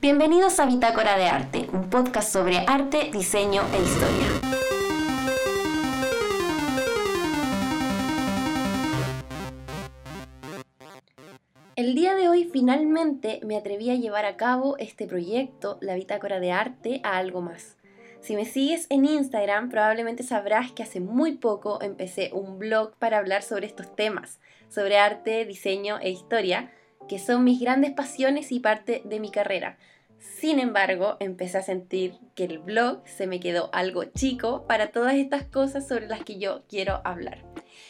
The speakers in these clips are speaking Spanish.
Bienvenidos a Bitácora de Arte, un podcast sobre arte, diseño e historia. El día de hoy finalmente me atreví a llevar a cabo este proyecto, la Bitácora de Arte, a algo más. Si me sigues en Instagram, probablemente sabrás que hace muy poco empecé un blog para hablar sobre estos temas, sobre arte, diseño e historia, que son mis grandes pasiones y parte de mi carrera. Sin embargo, empecé a sentir que el blog se me quedó algo chico para todas estas cosas sobre las que yo quiero hablar.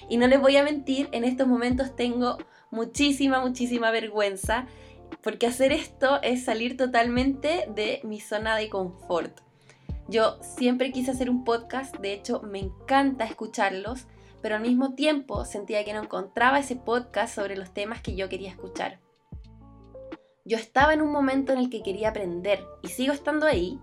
Y no les voy a mentir, en estos momentos tengo muchísima, muchísima vergüenza, porque hacer esto es salir totalmente de mi zona de confort. Yo siempre quise hacer un podcast, de hecho me encanta escucharlos, pero al mismo tiempo sentía que no encontraba ese podcast sobre los temas que yo quería escuchar. Yo estaba en un momento en el que quería aprender y sigo estando ahí.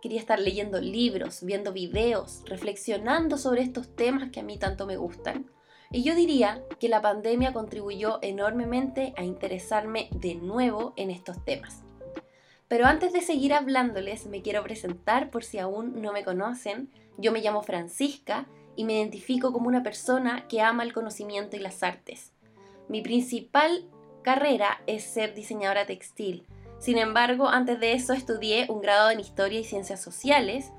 Quería estar leyendo libros, viendo videos, reflexionando sobre estos temas que a mí tanto me gustan. Y yo diría que la pandemia contribuyó enormemente a interesarme de nuevo en estos temas. Pero antes de seguir hablándoles, me quiero presentar por si aún no me conocen. Yo me llamo Francisca y me identifico como una persona que ama el conocimiento y las artes. Mi principal carrera es ser diseñadora textil. Sin embargo, antes de eso estudié un grado en Historia y Ciencias Sociales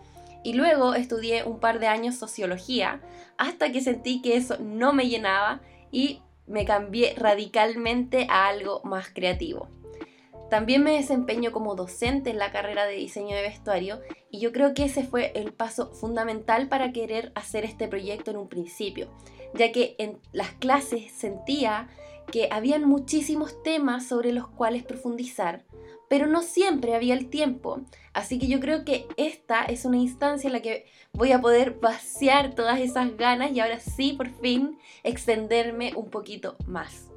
y luego estudié un par de años Sociología hasta que sentí que eso no me llenaba y me cambié radicalmente a algo más creativo. También me desempeño como docente en la carrera de diseño de vestuario y yo creo que ese fue el paso fundamental para querer hacer este proyecto en un principio, ya que en las clases sentía que habían muchísimos temas sobre los cuales profundizar, pero no siempre había el tiempo. Así que yo creo que esta es una instancia en la que voy a poder vaciar todas esas ganas y ahora sí, por fin, extenderme un poquito más.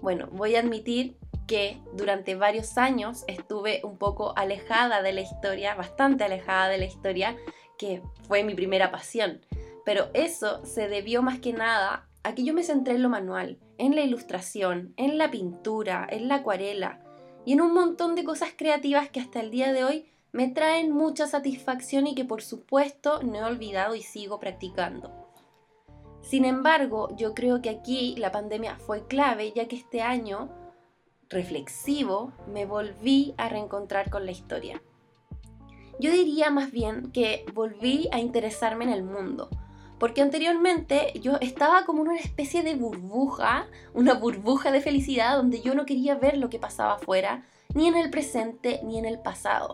Bueno, voy a admitir que durante varios años estuve un poco alejada de la historia, bastante alejada de la historia, que fue mi primera pasión. Pero eso se debió más que nada a que yo me centré en lo manual, en la ilustración, en la pintura, en la acuarela y en un montón de cosas creativas que hasta el día de hoy me traen mucha satisfacción y que por supuesto no he olvidado y sigo practicando. Sin embargo, yo creo que aquí la pandemia fue clave ya que este año reflexivo, me volví a reencontrar con la historia. Yo diría más bien que volví a interesarme en el mundo, porque anteriormente yo estaba como en una especie de burbuja, una burbuja de felicidad donde yo no quería ver lo que pasaba afuera, ni en el presente ni en el pasado.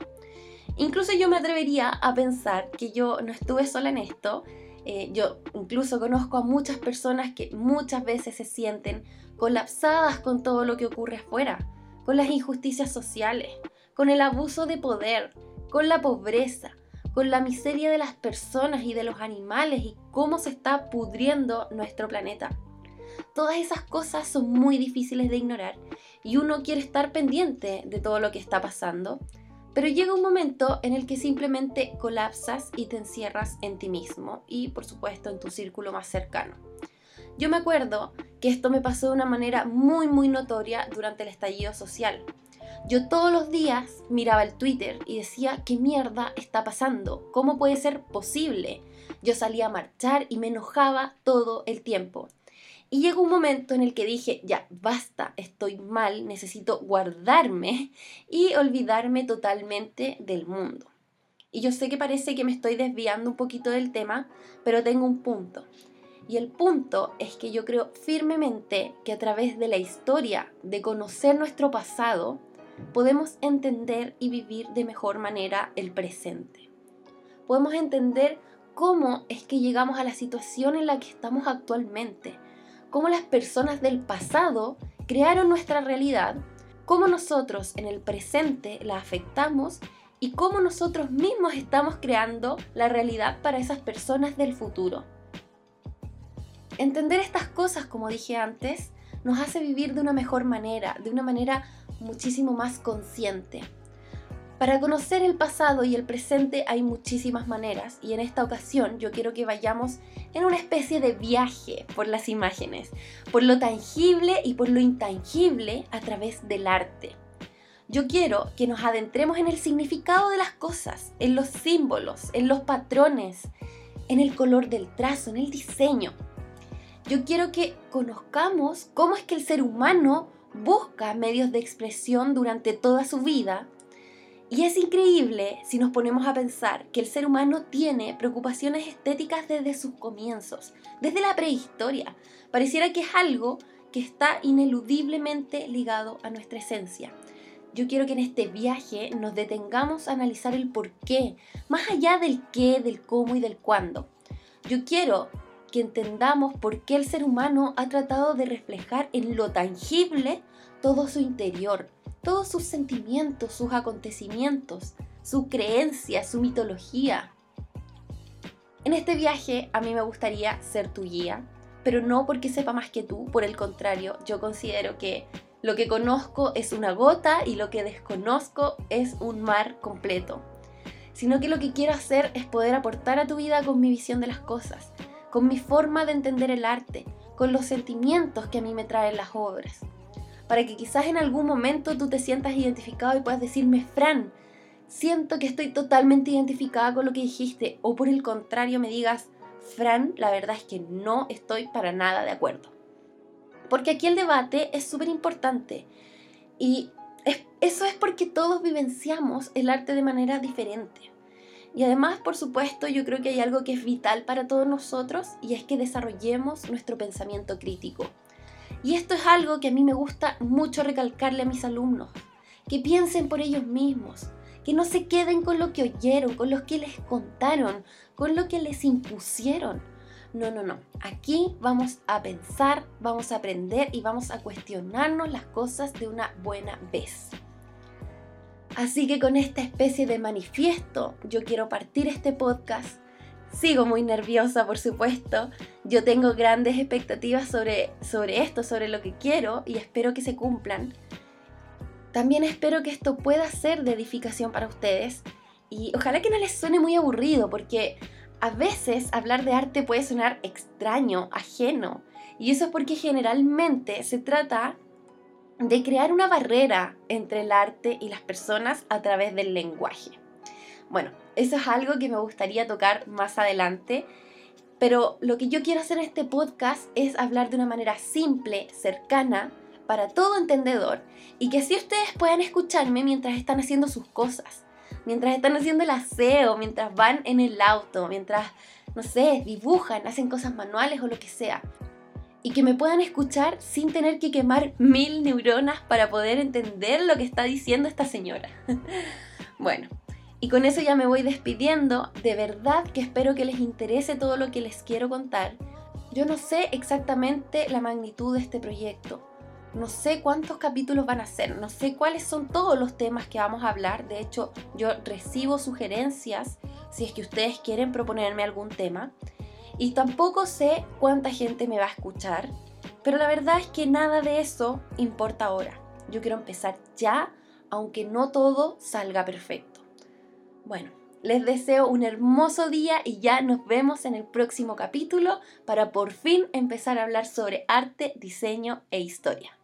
Incluso yo me atrevería a pensar que yo no estuve sola en esto. Eh, yo incluso conozco a muchas personas que muchas veces se sienten colapsadas con todo lo que ocurre afuera, con las injusticias sociales, con el abuso de poder, con la pobreza, con la miseria de las personas y de los animales y cómo se está pudriendo nuestro planeta. Todas esas cosas son muy difíciles de ignorar y uno quiere estar pendiente de todo lo que está pasando, pero llega un momento en el que simplemente colapsas y te encierras en ti mismo y por supuesto en tu círculo más cercano. Yo me acuerdo que esto me pasó de una manera muy muy notoria durante el estallido social. Yo todos los días miraba el Twitter y decía, ¿qué mierda está pasando? ¿Cómo puede ser posible? Yo salía a marchar y me enojaba todo el tiempo. Y llegó un momento en el que dije, ya, basta, estoy mal, necesito guardarme y olvidarme totalmente del mundo. Y yo sé que parece que me estoy desviando un poquito del tema, pero tengo un punto. Y el punto es que yo creo firmemente que a través de la historia, de conocer nuestro pasado, podemos entender y vivir de mejor manera el presente. Podemos entender cómo es que llegamos a la situación en la que estamos actualmente, cómo las personas del pasado crearon nuestra realidad, cómo nosotros en el presente la afectamos y cómo nosotros mismos estamos creando la realidad para esas personas del futuro. Entender estas cosas, como dije antes, nos hace vivir de una mejor manera, de una manera muchísimo más consciente. Para conocer el pasado y el presente hay muchísimas maneras y en esta ocasión yo quiero que vayamos en una especie de viaje por las imágenes, por lo tangible y por lo intangible a través del arte. Yo quiero que nos adentremos en el significado de las cosas, en los símbolos, en los patrones, en el color del trazo, en el diseño. Yo quiero que conozcamos cómo es que el ser humano busca medios de expresión durante toda su vida. Y es increíble si nos ponemos a pensar que el ser humano tiene preocupaciones estéticas desde sus comienzos, desde la prehistoria. Pareciera que es algo que está ineludiblemente ligado a nuestra esencia. Yo quiero que en este viaje nos detengamos a analizar el por qué, más allá del qué, del cómo y del cuándo. Yo quiero que entendamos por qué el ser humano ha tratado de reflejar en lo tangible todo su interior, todos sus sentimientos, sus acontecimientos, su creencia, su mitología. En este viaje a mí me gustaría ser tu guía, pero no porque sepa más que tú, por el contrario, yo considero que lo que conozco es una gota y lo que desconozco es un mar completo. Sino que lo que quiero hacer es poder aportar a tu vida con mi visión de las cosas, con mi forma de entender el arte, con los sentimientos que a mí me traen las obras. Para que quizás en algún momento tú te sientas identificado y puedas decirme, Fran, siento que estoy totalmente identificada con lo que dijiste, o por el contrario me digas, Fran, la verdad es que no estoy para nada de acuerdo. Porque aquí el debate es súper importante y eso es porque todos vivenciamos el arte de manera diferente. Y además, por supuesto, yo creo que hay algo que es vital para todos nosotros y es que desarrollemos nuestro pensamiento crítico. Y esto es algo que a mí me gusta mucho recalcarle a mis alumnos, que piensen por ellos mismos, que no se queden con lo que oyeron, con lo que les contaron, con lo que les impusieron. No, no, no. Aquí vamos a pensar, vamos a aprender y vamos a cuestionarnos las cosas de una buena vez. Así que con esta especie de manifiesto yo quiero partir este podcast. Sigo muy nerviosa, por supuesto. Yo tengo grandes expectativas sobre, sobre esto, sobre lo que quiero y espero que se cumplan. También espero que esto pueda ser de edificación para ustedes y ojalá que no les suene muy aburrido porque a veces hablar de arte puede sonar extraño, ajeno. Y eso es porque generalmente se trata de crear una barrera entre el arte y las personas a través del lenguaje. Bueno, eso es algo que me gustaría tocar más adelante, pero lo que yo quiero hacer en este podcast es hablar de una manera simple, cercana, para todo entendedor, y que así ustedes puedan escucharme mientras están haciendo sus cosas, mientras están haciendo el aseo, mientras van en el auto, mientras, no sé, dibujan, hacen cosas manuales o lo que sea y que me puedan escuchar sin tener que quemar mil neuronas para poder entender lo que está diciendo esta señora. bueno, y con eso ya me voy despidiendo. De verdad que espero que les interese todo lo que les quiero contar. Yo no sé exactamente la magnitud de este proyecto. No sé cuántos capítulos van a ser, no sé cuáles son todos los temas que vamos a hablar. De hecho, yo recibo sugerencias si es que ustedes quieren proponerme algún tema. Y tampoco sé cuánta gente me va a escuchar, pero la verdad es que nada de eso importa ahora. Yo quiero empezar ya, aunque no todo salga perfecto. Bueno, les deseo un hermoso día y ya nos vemos en el próximo capítulo para por fin empezar a hablar sobre arte, diseño e historia.